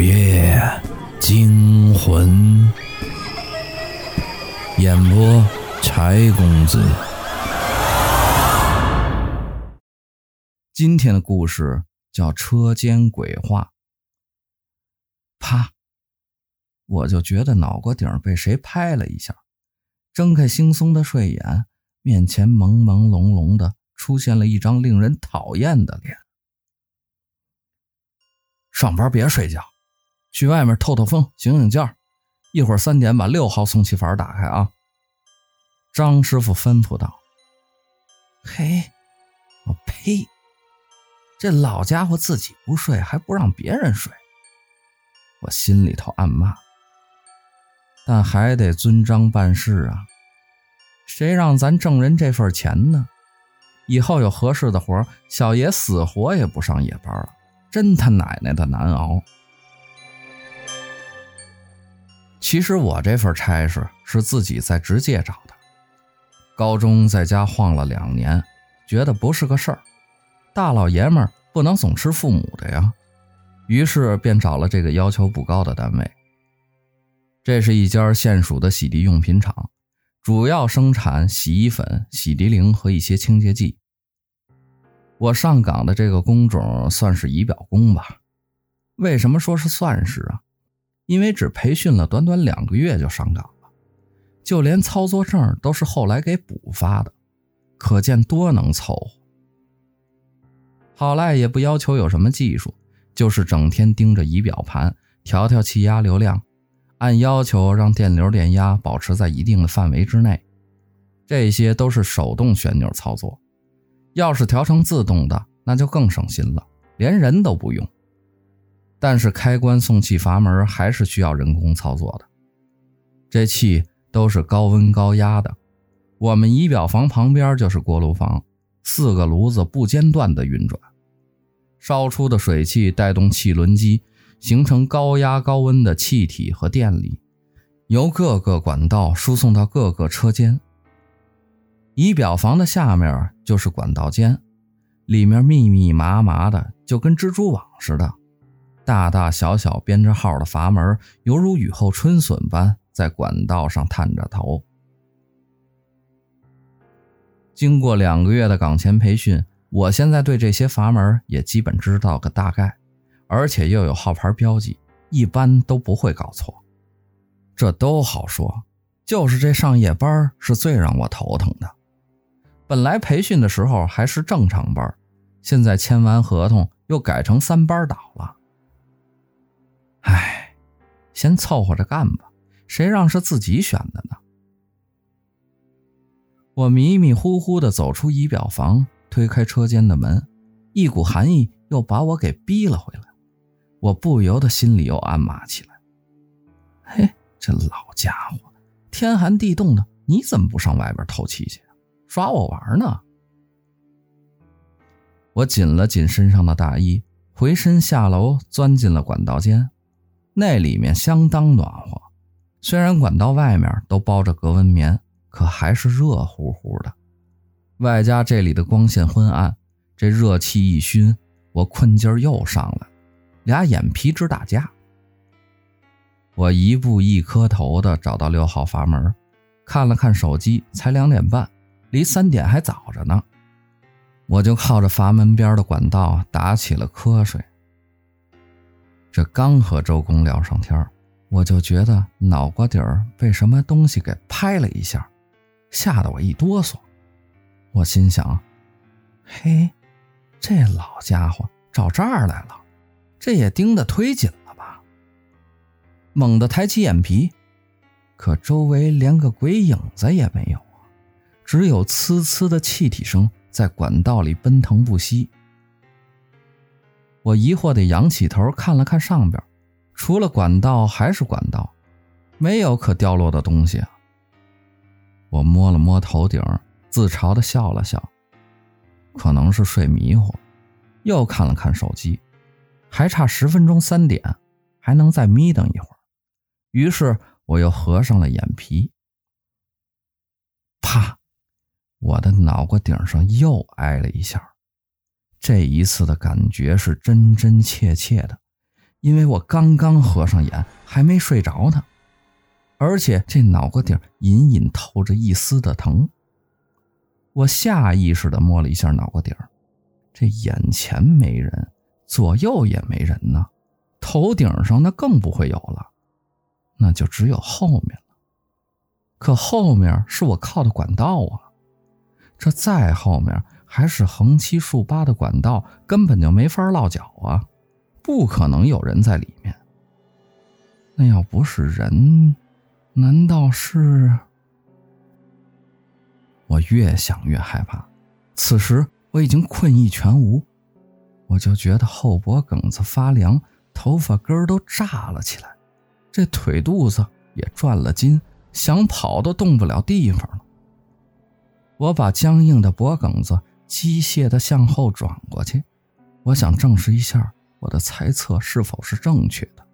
午夜惊魂，演播柴公子。今天的故事叫《车间鬼话》。啪！我就觉得脑瓜顶被谁拍了一下，睁开惺忪的睡眼，面前朦朦胧胧的出现了一张令人讨厌的脸。上班别睡觉，去外面透透风，醒醒觉。一会儿三点把六号送气阀打开啊！张师傅吩咐道。嘿，我呸！这老家伙自己不睡，还不让别人睡。我心里头暗骂，但还得遵章办事啊！谁让咱挣人这份钱呢？以后有合适的活，小爷死活也不上夜班了。真他奶奶的难熬！其实我这份差事是自己在直界找的。高中在家晃了两年，觉得不是个事儿。大老爷们儿不能总吃父母的呀，于是便找了这个要求不高的单位。这是一家县属的洗涤用品厂，主要生产洗衣粉、洗涤灵和一些清洁剂。我上岗的这个工种算是仪表工吧？为什么说是算是啊？因为只培训了短短两个月就上岗了，就连操作证都是后来给补发的，可见多能凑合。好赖也不要求有什么技术，就是整天盯着仪表盘，调调气压流量，按要求让电流电压保持在一定的范围之内，这些都是手动旋钮操作。要是调成自动的，那就更省心了，连人都不用。但是开关送气阀门还是需要人工操作的。这气都是高温高压的，我们仪表房旁边就是锅炉房，四个炉子不间断的运转，烧出的水汽带动汽轮机，形成高压高温的气体和电力，由各个管道输送到各个车间。仪表房的下面就是管道间，里面密密麻麻的，就跟蜘蛛网似的，大大小小编着号的阀门，犹如雨后春笋般在管道上探着头。经过两个月的岗前培训，我现在对这些阀门也基本知道个大概，而且又有号牌标记，一般都不会搞错。这都好说，就是这上夜班是最让我头疼的。本来培训的时候还是正常班，现在签完合同又改成三班倒了。唉，先凑合着干吧，谁让是自己选的呢？我迷迷糊糊的走出仪表房，推开车间的门，一股寒意又把我给逼了回来。我不由得心里又暗骂起来：“嘿，这老家伙，天寒地冻的，你怎么不上外边透气去？”耍我玩呢！我紧了紧身上的大衣，回身下楼，钻进了管道间。那里面相当暖和，虽然管道外面都包着隔温棉，可还是热乎乎的。外加这里的光线昏暗，这热气一熏，我困劲儿又上来了，俩眼皮直打架。我一步一磕头的找到六号阀门，看了看手机，才两点半。离三点还早着呢，我就靠着阀门边的管道打起了瞌睡。这刚和周公聊上天，我就觉得脑瓜底儿被什么东西给拍了一下，吓得我一哆嗦。我心想：嘿，这老家伙找这儿来了，这也盯得忒紧了吧？猛地抬起眼皮，可周围连个鬼影子也没有啊。只有呲呲的气体声在管道里奔腾不息。我疑惑地仰起头看了看上边，除了管道还是管道，没有可掉落的东西啊。我摸了摸头顶，自嘲地笑了笑，可能是睡迷糊。又看了看手机，还差十分钟三点，还能再眯瞪一会儿。于是我又合上了眼皮。啪！我的脑瓜顶上又挨了一下，这一次的感觉是真真切切的，因为我刚刚合上眼，还没睡着呢，而且这脑瓜顶隐隐透着一丝的疼。我下意识地摸了一下脑瓜顶，这眼前没人，左右也没人呢，头顶上那更不会有了，那就只有后面了。可后面是我靠的管道啊，这再后面还是横七竖八的管道，根本就没法落脚啊，不可能有人在里面。那要不是人，难道是？我越想越害怕，此时我已经困意全无，我就觉得后脖梗子发凉，头发根都炸了起来，这腿肚子也转了筋，想跑都动不了地方了。我把僵硬的脖梗子机械地向后转过去，我想证实一下我的猜测是否是正确的。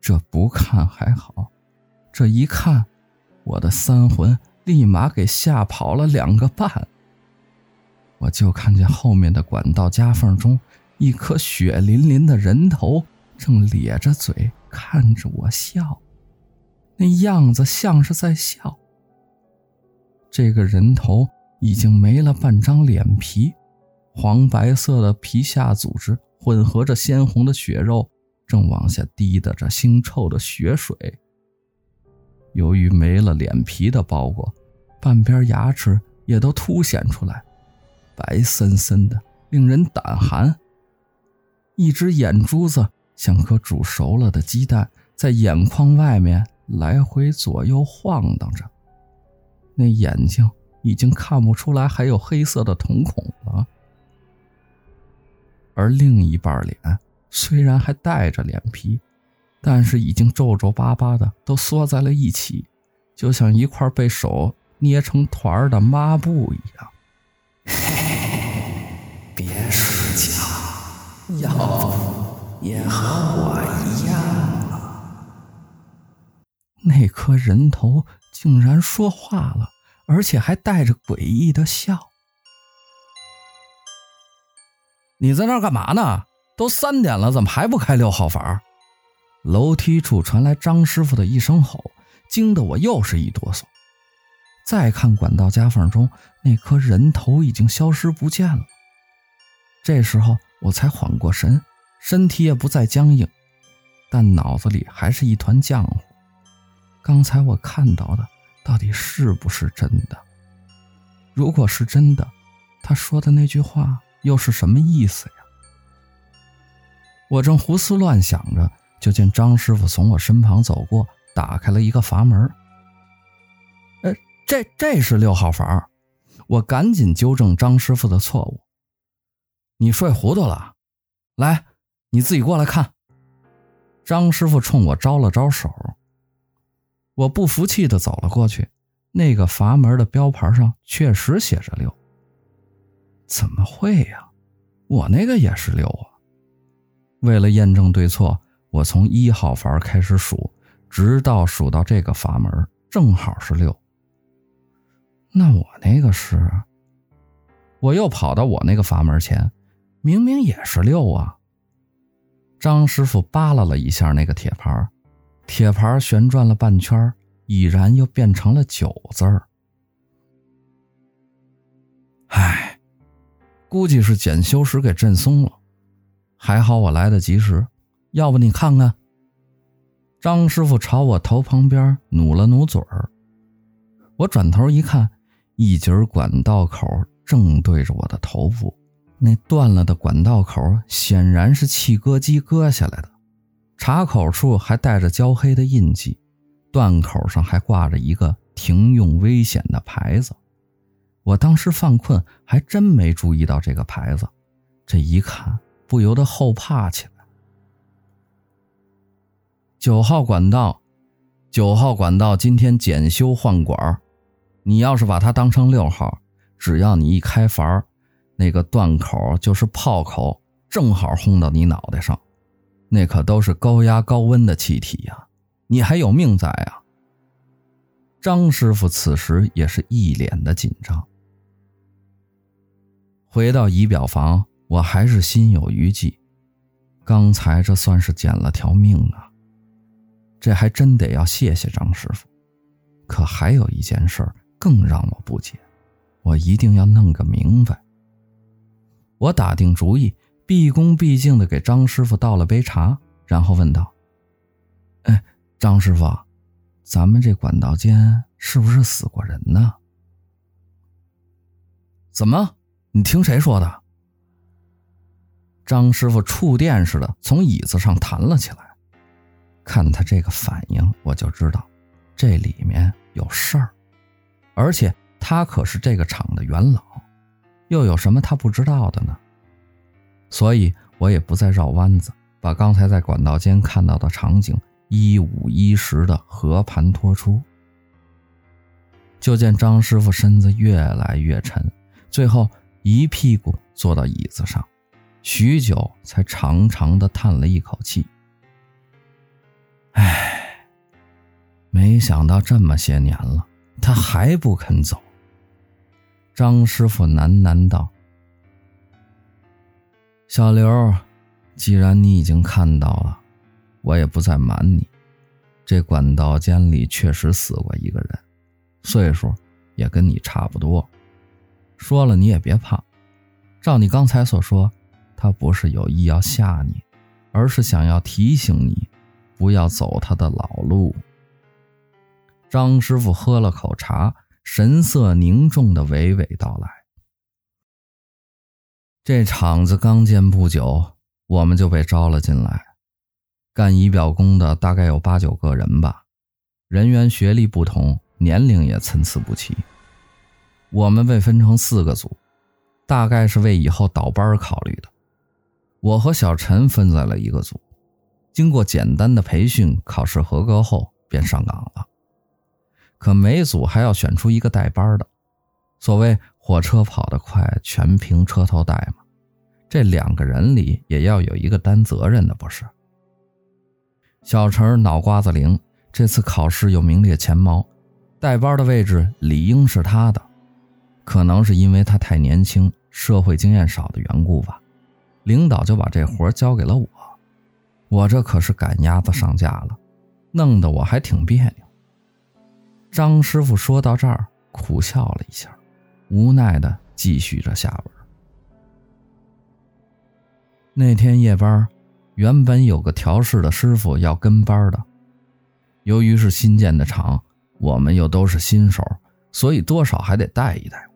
这不看还好，这一看，我的三魂。立马给吓跑了两个半。我就看见后面的管道夹缝中，一颗血淋淋的人头正咧着嘴看着我笑，那样子像是在笑。这个人头已经没了半张脸皮，黄白色的皮下组织混合着鲜红的血肉，正往下滴答着腥臭的血水。由于没了脸皮的包裹，半边牙齿也都凸显出来，白森森的，令人胆寒。一只眼珠子像颗煮熟了的鸡蛋，在眼眶外面来回左右晃荡着。那眼睛已经看不出来还有黑色的瞳孔了，而另一半脸虽然还带着脸皮，但是已经皱皱巴巴的，都缩在了一起，就像一块被手。捏成团的抹布一样。嘿，别睡觉，要不也和我一样了。那颗人头竟然说话了，而且还带着诡异的笑。你在那儿干嘛呢？都三点了，怎么还不开六号房？楼梯处传来张师傅的一声吼，惊得我又是一哆嗦。再看管道夹缝中那颗人头已经消失不见了，这时候我才缓过神，身体也不再僵硬，但脑子里还是一团浆糊。刚才我看到的到底是不是真的？如果是真的，他说的那句话又是什么意思呀？我正胡思乱想着，就见张师傅从我身旁走过，打开了一个阀门。这这是六号房，我赶紧纠正张师傅的错误。你睡糊涂了，来，你自己过来看。张师傅冲我招了招手，我不服气的走了过去。那个阀门的标牌上确实写着六，怎么会呀？我那个也是六啊。为了验证对错，我从一号阀开始数，直到数到这个阀门，正好是六。那我那个是，我又跑到我那个阀门前，明明也是六啊。张师傅扒拉了一下那个铁牌，铁牌旋转了半圈，已然又变成了九字儿。唉，估计是检修时给震松了，还好我来得及时，要不你看看。张师傅朝我头旁边努了努嘴儿，我转头一看。一截管道口正对着我的头部，那断了的管道口显然是气割机割下来的，插口处还带着焦黑的印记，断口上还挂着一个停用危险的牌子。我当时犯困，还真没注意到这个牌子，这一看不由得后怕起来。九号管道，九号管道今天检修换管。你要是把它当成六号，只要你一开阀，那个断口就是炮口，正好轰到你脑袋上，那可都是高压高温的气体呀，你还有命在啊！张师傅此时也是一脸的紧张。回到仪表房，我还是心有余悸，刚才这算是捡了条命啊！这还真得要谢谢张师傅。可还有一件事更让我不解，我一定要弄个明白。我打定主意，毕恭毕敬地给张师傅倒了杯茶，然后问道：“哎，张师傅，咱们这管道间是不是死过人呢？”怎么？你听谁说的？张师傅触电似的从椅子上弹了起来。看他这个反应，我就知道这里面有事儿，而且他可是这个厂的元老，又有什么他不知道的呢？所以我也不再绕弯子，把刚才在管道间看到的场景一五一十的和盘托出。就见张师傅身子越来越沉。最后一屁股坐到椅子上，许久才长长的叹了一口气。唉，没想到这么些年了，他还不肯走。张师傅喃喃道：“小刘，既然你已经看到了，我也不再瞒你，这管道间里确实死过一个人，岁数也跟你差不多。”说了你也别怕，照你刚才所说，他不是有意要吓你，而是想要提醒你，不要走他的老路。张师傅喝了口茶，神色凝重地娓娓道来：“这厂子刚建不久，我们就被招了进来，干仪表工的大概有八九个人吧，人员学历不同，年龄也参差不齐。”我们被分成四个组，大概是为以后倒班考虑的。我和小陈分在了一个组，经过简单的培训，考试合格后便上岗了。可每组还要选出一个带班的，所谓火车跑得快，全凭车头带嘛。这两个人里也要有一个担责任的，不是？小陈脑瓜子灵，这次考试又名列前茅，带班的位置理应是他的。可能是因为他太年轻，社会经验少的缘故吧，领导就把这活交给了我。我这可是赶鸭子上架了，弄得我还挺别扭。张师傅说到这儿，苦笑了一下，无奈地继续着下文。那天夜班，原本有个调试的师傅要跟班的，由于是新建的厂，我们又都是新手，所以多少还得带一带。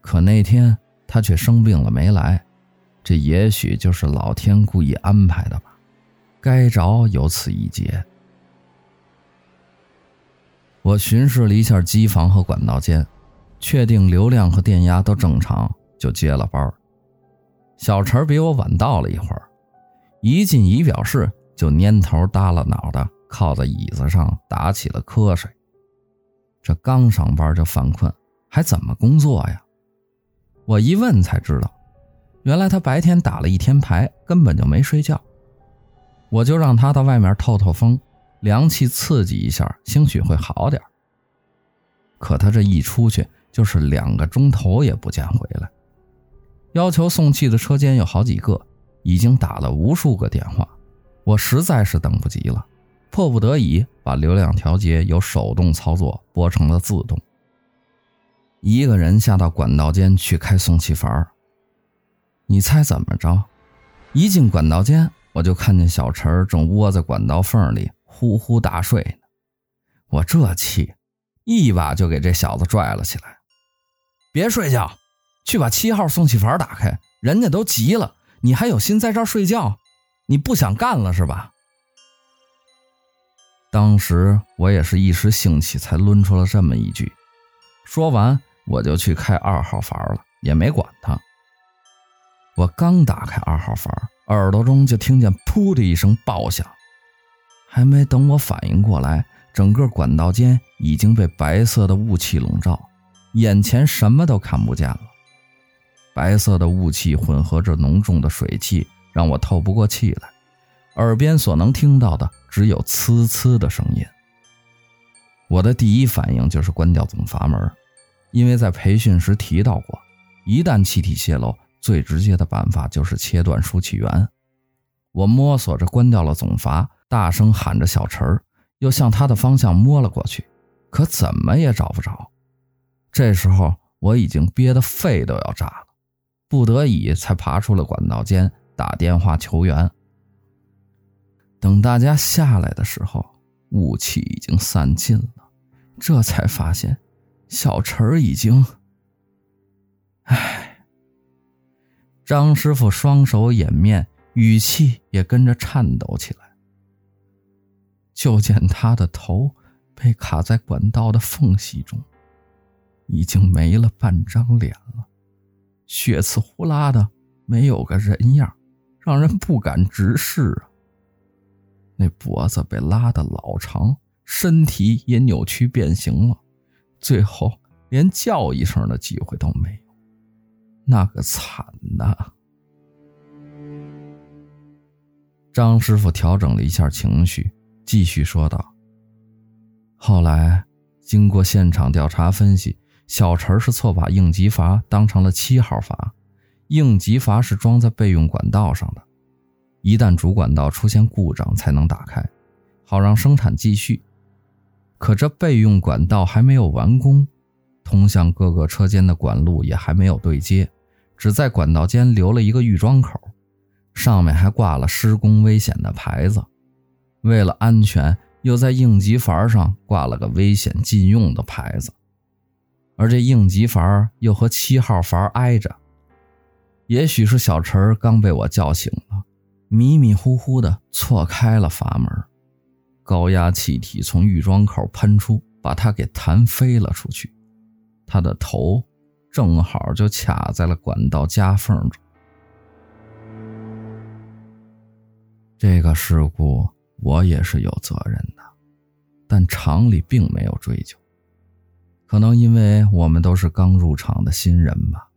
可那天他却生病了，没来。这也许就是老天故意安排的吧，该着有此一劫。我巡视了一下机房和管道间，确定流量和电压都正常，就接了班。小陈比我晚到了一会儿，一进仪表室就蔫头耷拉脑的，靠在椅子上打起了瞌睡。这刚上班就犯困，还怎么工作呀？我一问才知道，原来他白天打了一天牌，根本就没睡觉。我就让他到外面透透风，凉气刺激一下，兴许会好点。可他这一出去就是两个钟头也不见回来，要求送气的车间有好几个，已经打了无数个电话，我实在是等不及了，迫不得已把流量调节由手动操作拨成了自动。一个人下到管道间去开送气阀，你猜怎么着？一进管道间，我就看见小陈正窝在管道缝里呼呼大睡呢。我这气，一把就给这小子拽了起来。别睡觉，去把七号送气阀打开，人家都急了，你还有心在这睡觉？你不想干了是吧？当时我也是一时兴起，才抡出了这么一句。说完。我就去开二号阀了，也没管他。我刚打开二号阀，耳朵中就听见“噗”的一声爆响，还没等我反应过来，整个管道间已经被白色的雾气笼罩，眼前什么都看不见了。白色的雾气混合着浓重的水汽，让我透不过气来，耳边所能听到的只有“呲呲”的声音。我的第一反应就是关掉总阀门。因为在培训时提到过，一旦气体泄漏，最直接的办法就是切断输气源。我摸索着关掉了总阀，大声喊着小陈儿，又向他的方向摸了过去，可怎么也找不着。这时候我已经憋得肺都要炸了，不得已才爬出了管道间，打电话求援。等大家下来的时候，雾气已经散尽了，这才发现小陈已经……唉，张师傅双手掩面，语气也跟着颤抖起来。就见他的头被卡在管道的缝隙中。已经没了半张脸了，血刺呼啦的，没有个人样，让人不敢直视啊。那脖子被拉得老长，身体也扭曲变形了，最后连叫一声的机会都没有。那个惨呐！张师傅调整了一下情绪，继续说道：“后来经过现场调查分析。”小陈是错把应急阀当成了七号阀，应急阀是装在备用管道上的，一旦主管道出现故障才能打开，好让生产继续。可这备用管道还没有完工，通向各个车间的管路也还没有对接，只在管道间留了一个预装口，上面还挂了施工危险的牌子。为了安全，又在应急阀上挂了个危险禁用的牌子。而这应急阀又和七号阀挨着，也许是小陈刚被我叫醒了，迷迷糊糊的错开了阀门，高压气体从预装口喷出，把他给弹飞了出去，他的头正好就卡在了管道夹缝中。这个事故我也是有责任的，但厂里并没有追究。可能因为我们都是刚入厂的新人吧，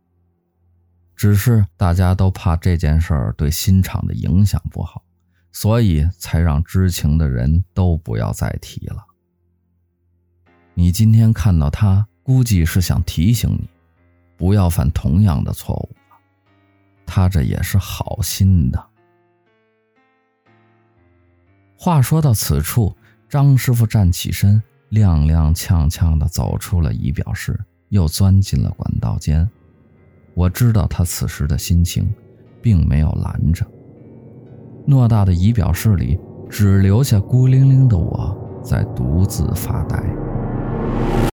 只是大家都怕这件事儿对新厂的影响不好，所以才让知情的人都不要再提了。你今天看到他，估计是想提醒你，不要犯同样的错误吧。他这也是好心的。话说到此处，张师傅站起身。踉踉跄跄地走出了仪表室，又钻进了管道间。我知道他此时的心情，并没有拦着。偌大的仪表室里，只留下孤零零的我在独自发呆。